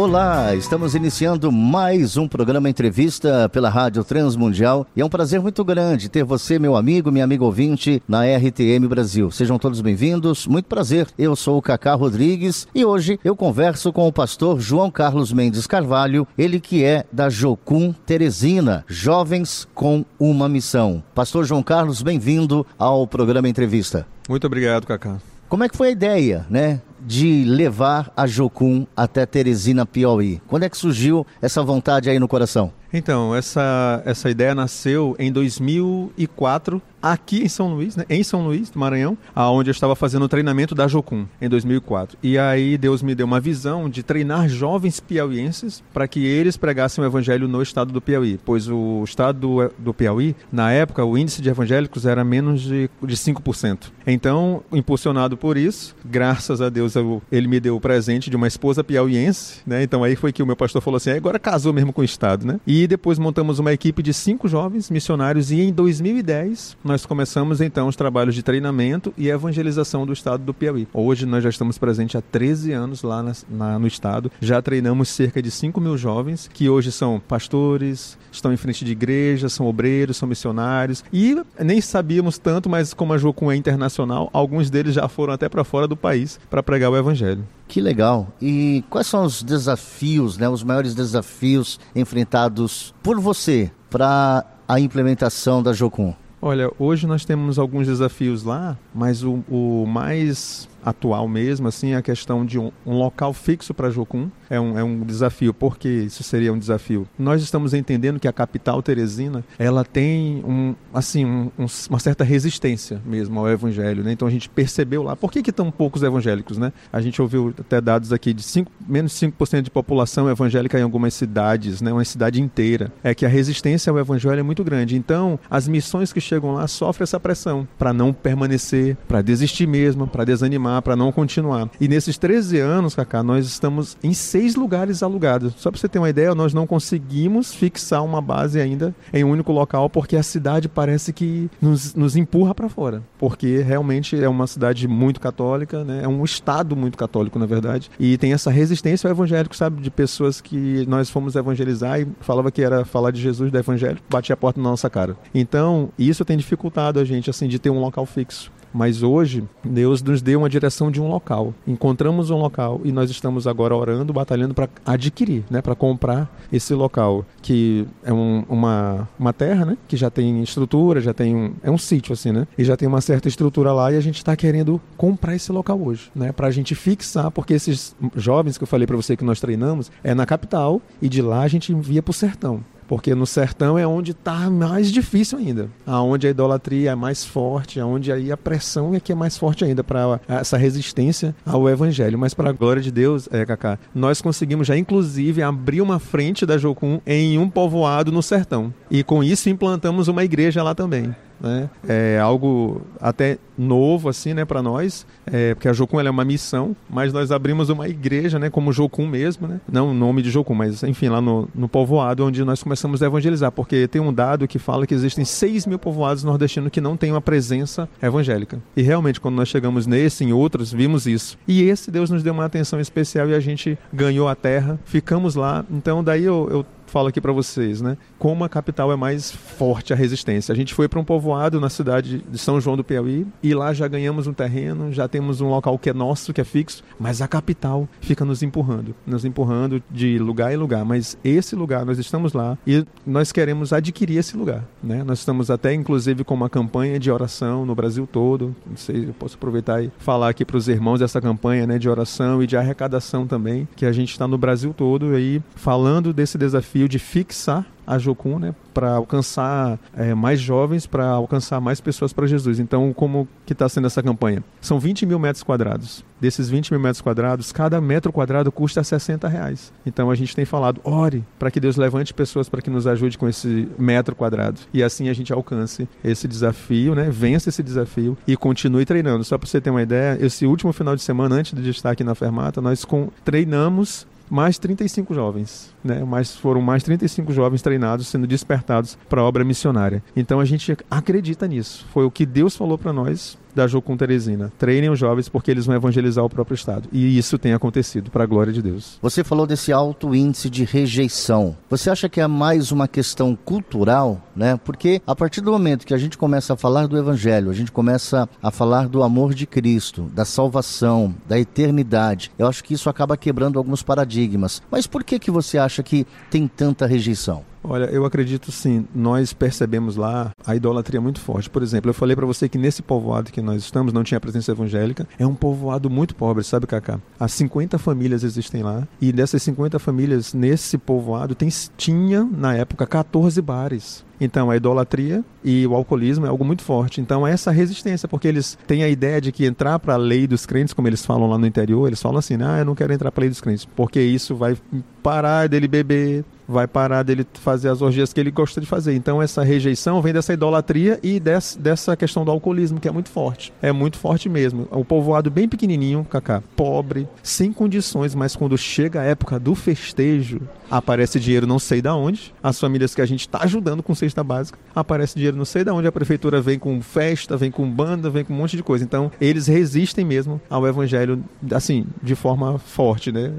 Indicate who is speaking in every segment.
Speaker 1: Olá, estamos iniciando mais um programa entrevista pela Rádio Transmundial e é um prazer muito grande ter você, meu amigo, minha amiga ouvinte, na RTM Brasil. Sejam todos bem-vindos, muito prazer. Eu sou o Cacá Rodrigues e hoje eu converso com o pastor João Carlos Mendes Carvalho, ele que é da Jocum Teresina, Jovens com uma Missão. Pastor João Carlos, bem-vindo ao programa entrevista.
Speaker 2: Muito obrigado, Cacá.
Speaker 1: Como é que foi a ideia, né, de levar a Jocum até Teresina, Piauí? Quando é que surgiu essa vontade aí no coração?
Speaker 2: Então, essa, essa ideia nasceu em 2004, aqui em São Luís, né? em São Luís do Maranhão, aonde eu estava fazendo o treinamento da Jocum, em 2004. E aí Deus me deu uma visão de treinar jovens piauienses para que eles pregassem o evangelho no estado do Piauí, pois o estado do, Piauí, na época, o índice de evangélicos era menos de, de 5%. Então, impulsionado por isso, graças a Deus, eu, ele me deu o presente de uma esposa piauiense, né? Então aí foi que o meu pastor falou assim, agora casou mesmo com o estado, né? E depois montamos uma equipe de cinco jovens missionários e em 2010 nós começamos então os trabalhos de treinamento e evangelização do estado do Piauí. Hoje nós já estamos presentes há 13 anos lá na, na, no estado, já treinamos cerca de 5 mil jovens que hoje são pastores, estão em frente de igrejas, são obreiros, são missionários e nem sabíamos tanto, mas como a Jocum é internacional, alguns deles já foram até para fora do país para pregar o evangelho.
Speaker 1: Que legal. E quais são os desafios, né, os maiores desafios enfrentados por você para a implementação da Jocum?
Speaker 2: Olha, hoje nós temos alguns desafios lá, mas o, o mais atual mesmo, assim, a questão de um, um local fixo para Jocum é um, é um desafio. Por que isso seria um desafio? Nós estamos entendendo que a capital Teresina, ela tem um, assim, um, uma certa resistência mesmo ao evangelho, né? Então a gente percebeu lá, por que que tão poucos evangélicos, né? A gente ouviu até dados aqui de cinco, menos de 5% de população evangélica em algumas cidades, né? Uma cidade inteira. É que a resistência ao evangelho é muito grande. Então, as missões que chegam lá sofrem essa pressão para não permanecer, para desistir mesmo, para desanimar para não continuar. E nesses 13 anos, Kaká, nós estamos em seis lugares alugados. Só para você ter uma ideia, nós não conseguimos fixar uma base ainda em um único local porque a cidade parece que nos, nos empurra para fora. Porque realmente é uma cidade muito católica, né? é um estado muito católico, na verdade. E tem essa resistência ao evangélico, sabe? De pessoas que nós fomos evangelizar e falava que era falar de Jesus, do evangelho, batia a porta na nossa cara. Então, isso tem dificultado a gente, assim, de ter um local fixo. Mas hoje, Deus nos deu uma direção de um local. Encontramos um local e nós estamos agora orando, batalhando para adquirir, né, para comprar esse local, que é um, uma, uma terra, né, que já tem estrutura, já tem um, é um sítio assim, né, e já tem uma certa estrutura lá e a gente está querendo comprar esse local hoje, né, para a gente fixar, porque esses jovens que eu falei para você que nós treinamos é na capital e de lá a gente envia para o sertão porque no sertão é onde está mais difícil ainda, aonde a idolatria é mais forte, aonde aí a pressão é que é mais forte ainda para essa resistência ao evangelho. Mas para a glória de Deus, é, nós conseguimos já inclusive abrir uma frente da Jocum em um povoado no sertão. E com isso implantamos uma igreja lá também né? É algo até novo assim, né, para nós, é, porque a Jocum é uma missão, mas nós abrimos uma igreja, né, como Jocum mesmo, né? Não o nome de Jocum, mas enfim, lá no, no povoado onde nós começamos a evangelizar, porque tem um dado que fala que existem 6 mil povoados nordestinos que não têm uma presença evangélica. E realmente, quando nós chegamos nesse, em outros, vimos isso. E esse Deus nos deu uma atenção especial e a gente ganhou a terra, ficamos lá. Então, daí eu, eu falo aqui para vocês, né? Como a capital é mais forte a resistência. A gente foi para um povoado na cidade de São João do Piauí e lá já ganhamos um terreno, já temos um local que é nosso, que é fixo, mas a capital fica nos empurrando, nos empurrando de lugar em lugar. Mas esse lugar, nós estamos lá e nós queremos adquirir esse lugar, né? Nós estamos até, inclusive, com uma campanha de oração no Brasil todo. Não sei, eu posso aproveitar e falar aqui para os irmãos dessa campanha, né, de oração e de arrecadação também, que a gente está no Brasil todo aí falando desse desafio desafio de fixar a Jocum, né, para alcançar é, mais jovens, para alcançar mais pessoas para Jesus. Então, como que está sendo essa campanha? São 20 mil metros quadrados. Desses 20 mil metros quadrados, cada metro quadrado custa 60 reais. Então, a gente tem falado, ore para que Deus levante pessoas para que nos ajude com esse metro quadrado. E assim a gente alcance esse desafio, né, vença esse desafio e continue treinando. Só para você ter uma ideia, esse último final de semana, antes de estar aqui na Fermata, nós com, treinamos mais 35 jovens, né? Mas foram mais 35 jovens treinados sendo despertados para a obra missionária. Então a gente acredita nisso. Foi o que Deus falou para nós da Jocum Teresina. Treinem os jovens porque eles vão evangelizar o próprio Estado. E isso tem acontecido, para a glória de Deus.
Speaker 1: Você falou desse alto índice de rejeição. Você acha que é mais uma questão cultural, né? Porque a partir do momento que a gente começa a falar do Evangelho, a gente começa a falar do amor de Cristo, da salvação, da eternidade, eu acho que isso acaba quebrando alguns paradigmas. Mas por que, que você acha que tem tanta rejeição?
Speaker 2: Olha, eu acredito sim. Nós percebemos lá a idolatria muito forte. Por exemplo, eu falei para você que nesse povoado que nós estamos não tinha presença evangélica. É um povoado muito pobre, sabe, Cacá? As 50 famílias existem lá. E dessas 50 famílias, nesse povoado, tem, tinha, na época, 14 bares. Então, a idolatria e o alcoolismo é algo muito forte. Então, essa resistência, porque eles têm a ideia de que entrar para a lei dos crentes, como eles falam lá no interior, eles falam assim: ah, eu não quero entrar para a lei dos crentes, porque isso vai parar dele beber, vai parar dele fazer as orgias que ele gosta de fazer. Então essa rejeição vem dessa idolatria e dessa, dessa questão do alcoolismo, que é muito forte. É muito forte mesmo. O povoado bem pequenininho, Cacá, pobre, sem condições, mas quando chega a época do festejo, aparece dinheiro não sei da onde. As famílias que a gente está ajudando com cesta básica, aparece dinheiro não sei da onde. A prefeitura vem com festa, vem com banda, vem com um monte de coisa. Então eles resistem mesmo ao evangelho, assim, de forma forte, né?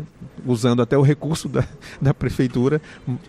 Speaker 2: Usando até o recurso da, da prefeitura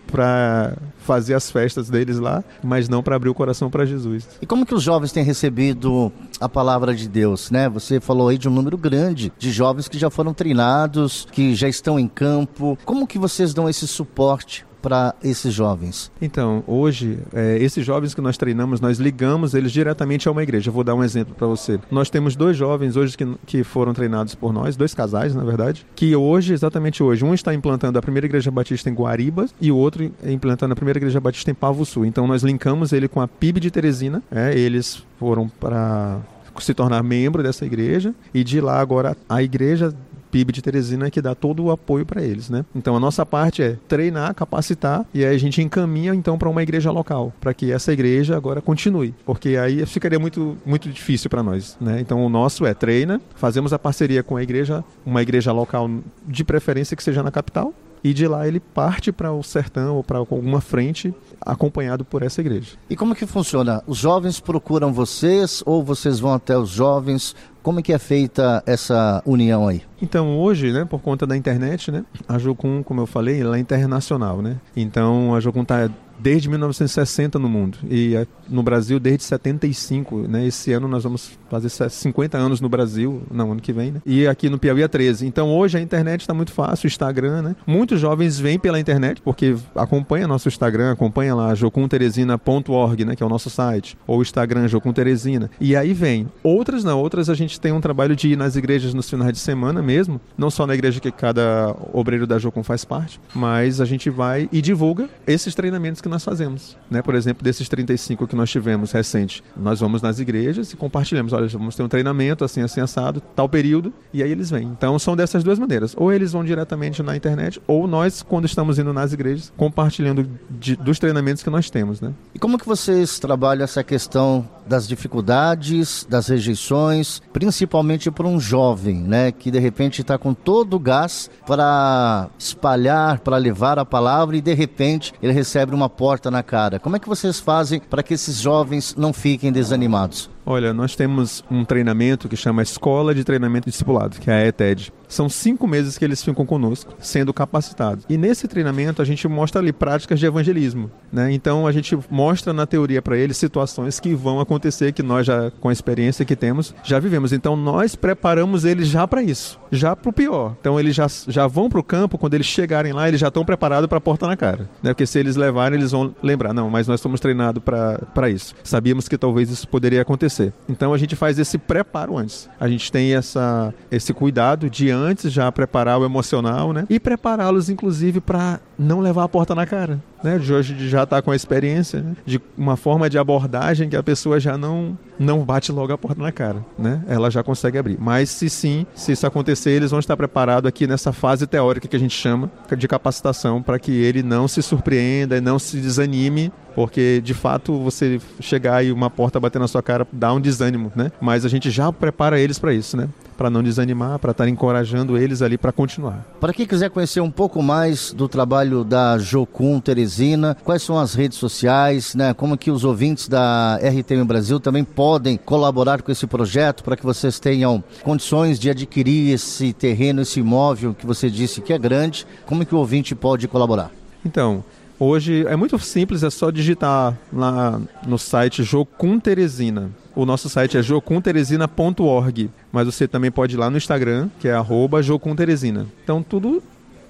Speaker 2: para fazer as festas deles lá, mas não para abrir o coração para Jesus.
Speaker 1: E como que os jovens têm recebido a palavra de Deus, né? Você falou aí de um número grande de jovens que já foram treinados, que já estão em campo. Como que vocês dão esse suporte para esses jovens?
Speaker 2: Então, hoje, é, esses jovens que nós treinamos, nós ligamos eles diretamente a uma igreja. Eu vou dar um exemplo para você. Nós temos dois jovens hoje que, que foram treinados por nós, dois casais, na verdade, que hoje, exatamente hoje, um está implantando a primeira igreja batista em Guariba e o outro implantando a primeira igreja batista em Pavo Sul. Então, nós linkamos ele com a PIB de Teresina. É, eles foram para se tornar membro dessa igreja e de lá agora a igreja PIB de Teresina que dá todo o apoio para eles, né? Então a nossa parte é treinar, capacitar e aí a gente encaminha então para uma igreja local, para que essa igreja agora continue, porque aí ficaria muito muito difícil para nós, né? Então o nosso é treina, fazemos a parceria com a igreja, uma igreja local de preferência que seja na capital, e de lá ele parte para o sertão ou para alguma frente acompanhado por essa igreja.
Speaker 1: E como que funciona? Os jovens procuram vocês ou vocês vão até os jovens? Como é que é feita essa união aí?
Speaker 2: Então, hoje, né, por conta da internet, né, a Jocum, como eu falei, ela é internacional, né? Então, a Jocum está desde 1960 no mundo e é, no Brasil desde 75, né? Esse ano nós vamos fazer 50 anos no Brasil, não, ano que vem, né? E aqui no Piauí é 13. Então hoje a internet está muito fácil, o Instagram, né? Muitos jovens vêm pela internet porque acompanha nosso Instagram, acompanha lá jocumteresina.org, né, que é o nosso site, ou Instagram Jocum Teresina. E aí vem. Outras não, outras a gente tem um trabalho de ir nas igrejas nos finais de semana mesmo, não só na igreja que cada obreiro da Jocum faz parte, mas a gente vai e divulga esses treinamentos que nós fazemos. Né? Por exemplo, desses 35 que nós tivemos recente, nós vamos nas igrejas e compartilhamos. Olha, vamos ter um treinamento assim, assim, assado, tal período, e aí eles vêm. Então são dessas duas maneiras. Ou eles vão diretamente na internet, ou nós, quando estamos indo nas igrejas, compartilhando de, dos treinamentos que nós temos. Né?
Speaker 1: E como que vocês trabalham essa questão das dificuldades, das rejeições, principalmente para um jovem, né, que de repente está com todo o gás para espalhar, para levar a palavra e de repente ele recebe uma porta na cara. Como é que vocês fazem para que esses jovens não fiquem desanimados?
Speaker 2: Olha, nós temos um treinamento que chama Escola de Treinamento Discipulado, que é a ETED. São cinco meses que eles ficam conosco, sendo capacitados. E nesse treinamento a gente mostra ali práticas de evangelismo. Né? Então a gente mostra na teoria para eles situações que vão acontecer, que nós já, com a experiência que temos, já vivemos. Então nós preparamos eles já para isso, já para o pior. Então eles já, já vão para o campo, quando eles chegarem lá, eles já estão preparados para a porta na cara. Né? Porque se eles levarem, eles vão lembrar: não, mas nós estamos treinados para isso. Sabíamos que talvez isso poderia acontecer. Então a gente faz esse preparo antes. A gente tem essa, esse cuidado de antes já preparar o emocional, né? E prepará-los, inclusive, para não levar a porta na cara, né? Hoje já está com a experiência, né? de uma forma de abordagem que a pessoa já não não bate logo a porta na cara, né? Ela já consegue abrir. Mas se sim, se isso acontecer, eles vão estar preparados aqui nessa fase teórica que a gente chama de capacitação para que ele não se surpreenda e não se desanime porque de fato você chegar e uma porta bater na sua cara dá um desânimo, né? Mas a gente já prepara eles para isso, né? Para não desanimar, para estar encorajando eles ali para continuar.
Speaker 1: Para quem quiser conhecer um pouco mais do trabalho da Jocum Teresina, quais são as redes sociais, né? Como que os ouvintes da RTM Brasil também podem colaborar com esse projeto para que vocês tenham condições de adquirir esse terreno, esse imóvel que você disse que é grande. Como que o ouvinte pode colaborar?
Speaker 2: Então, Hoje é muito simples, é só digitar lá no site Jocum Teresina. O nosso site é jocumteresina.org, mas você também pode ir lá no Instagram, que é arroba jocumteresina. Então tudo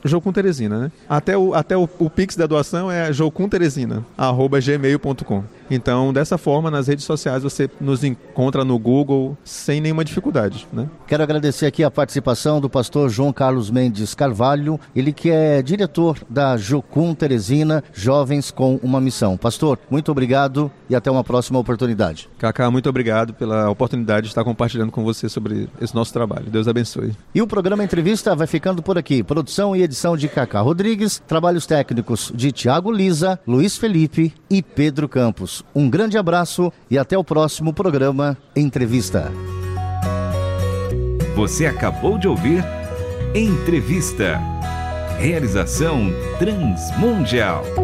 Speaker 2: Jocum Teresina, né? Até o, até o, o Pix da doação é jocumteresina.gmail.com. Então, dessa forma, nas redes sociais você nos encontra no Google sem nenhuma dificuldade. Né?
Speaker 1: Quero agradecer aqui a participação do pastor João Carlos Mendes Carvalho, ele que é diretor da Jocum Teresina, Jovens com uma Missão. Pastor, muito obrigado e até uma próxima oportunidade.
Speaker 2: Cacá, muito obrigado pela oportunidade de estar compartilhando com você sobre esse nosso trabalho. Deus abençoe.
Speaker 1: E o programa Entrevista vai ficando por aqui. Produção e edição de Cacá Rodrigues, trabalhos técnicos de Tiago Lisa, Luiz Felipe e Pedro Campos. Um grande abraço e até o próximo programa Entrevista.
Speaker 3: Você acabou de ouvir Entrevista. Realização Transmundial.